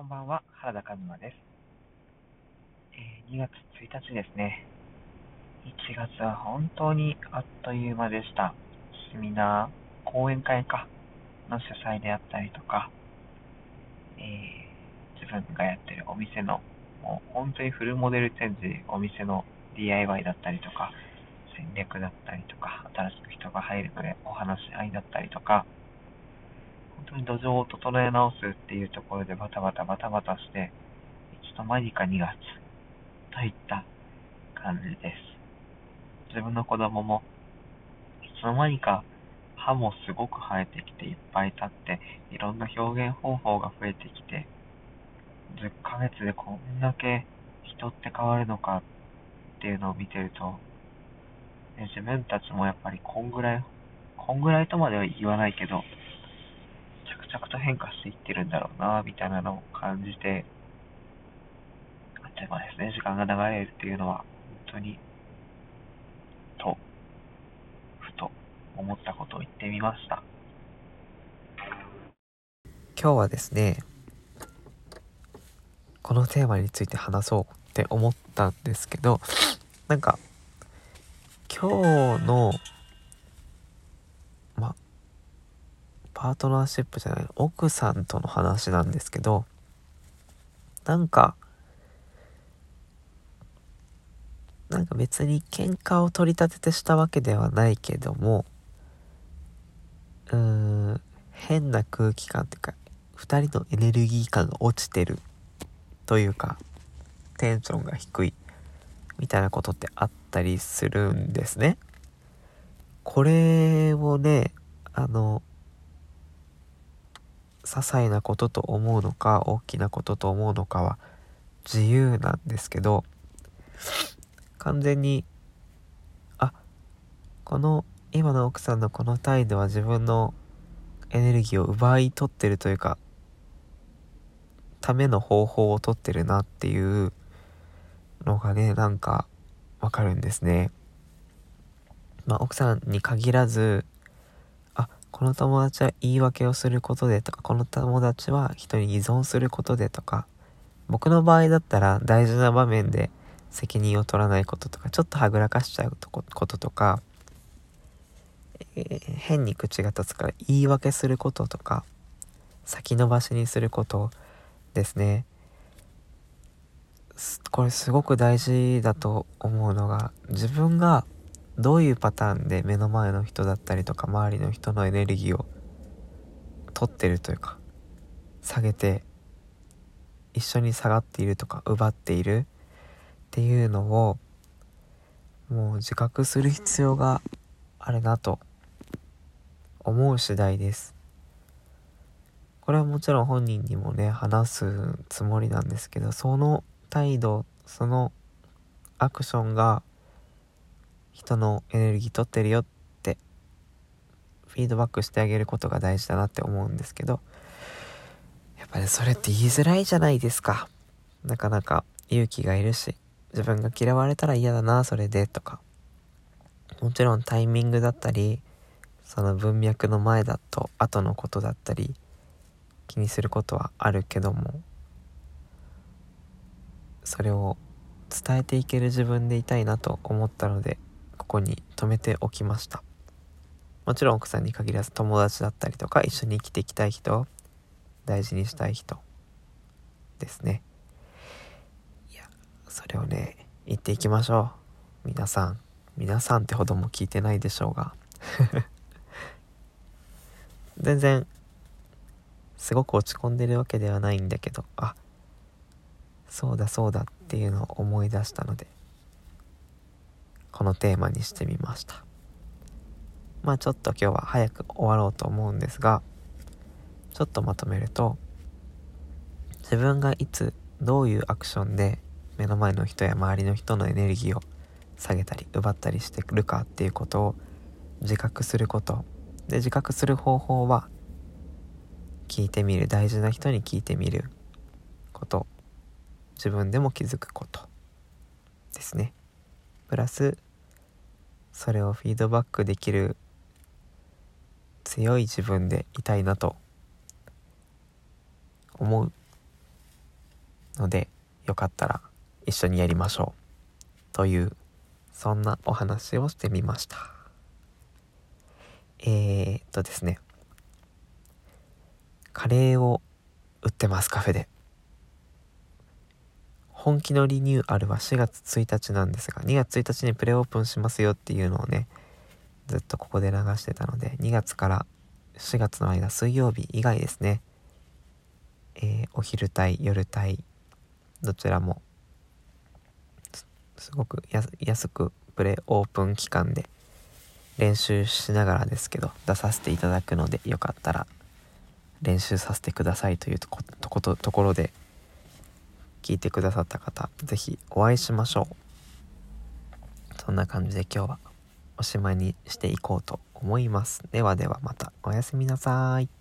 こんばんは、原田和馬です。えー2月1日ですね。1月は本当にあっという間でした。セミナー、講演会か、の主催であったりとか、えー自分がやってるお店の、もう本当にフルモデルチェンジ、お店の DIY だったりとか、戦略だったりとか、新しく人が入るのでお話し合いだったりとか、本当に土壌を整え直すっていうところでバタバタバタバタして、いつの間にか2月といった感じです。自分の子供も、いつの間にか歯もすごく生えてきていっぱい立って、いろんな表現方法が増えてきて、10ヶ月でこんだけ人って変わるのかっていうのを見てると、ね自分たちもやっぱりこんぐらい、こんぐらいとまでは言わないけど、着と変化していってるんだろうな、みたいなのを感じて、あっという間ですね、時間が流れるっていうのは、本当に、と、ふと思ったことを言ってみました。今日はですねこのテーマについて話そうって思ったんですけどなんか今日のまパートナーシップじゃない奥さんとの話なんですけどなんかなんか別に喧嘩を取り立ててしたわけではないけどもうーん変な空気感っていうか2人のエネルギー感が落ちてるというかテンションが低いみたいなことってあったりするんですね。これをねあの些細なことと思うのか大きなことと思うのかは自由なんですけど完全にあこの今の奥さんのこの態度は自分のエネルギーを奪い取ってるというかための方法を取ってるなっていうのがねなんかわかるんですね。まあ奥さんに限らずこの友達は言い訳をすることでとかこの友達は人に依存することでとか僕の場合だったら大事な場面で責任を取らないこととかちょっとはぐらかしちゃうとこととかえー変に口が立つから言い訳することとか先延ばしにすることですね。これすごく大事だと思うのが自分がどういうパターンで目の前の人だったりとか周りの人のエネルギーを取ってるというか下げて一緒に下がっているとか奪っているっていうのをもう自覚する必要があるなと思う次第です。これはもちろん本人にもね話すつもりなんですけどその態度そのアクションが人のエネルギー取ってるよってフィードバックしてあげることが大事だなって思うんですけどやっぱりそれって言いづらいじゃないですか。なかなか勇気がいるし自分が嫌われたら嫌だなそれでとか。もちろんタイミングだったりその文脈の前だと後のことだったり気にすることはあるけどもそれを伝えていける自分でいたいなと思ったのでこに留めておきました。もちろん奥さんに限らず友達だったりとか一緒に生きていきたい人大事にしたい人ですね。いやそれをね言っていきましょう。皆さん皆さんってほども聞いてないでしょうが。全然すごく落ち込んでるわけではないんだけどあそうだそうだっていうのを思い出したのでこのテーマにしてみました。まあちょっと今日は早く終わろうと思うんですがちょっとまとめると自分がいつどういうアクションで目の前の人や周りの人のエネルギーを下げたり奪ったりしてくるかっていうことを自覚すること。で自覚する方法は聞いてみる。大事な人に聞いてみること。自分でも気づくこと。ですね。プラスそれをフィードバックできる強い自分でいたいなと思うのでよかったら一緒にやりましょうというそんなお話をしてみました。えー、っとですね。カレーを売ってますカフェで。本気のリニューアルは4月1日なんですが2月1日にプレオープンしますよっていうのをねずっとここで流してたので2月から4月の間水曜日以外ですね。えー、お昼帯夜帯どちらもすごく安くプレオープン期間で練習しながらですけど出させていただくのでよかったら練習させてくださいというとことところで聞いてくださった方是非お会いしましょう。そんな感じで今日はおしまいにしていこうと思います。ではではまたおやすみなさい。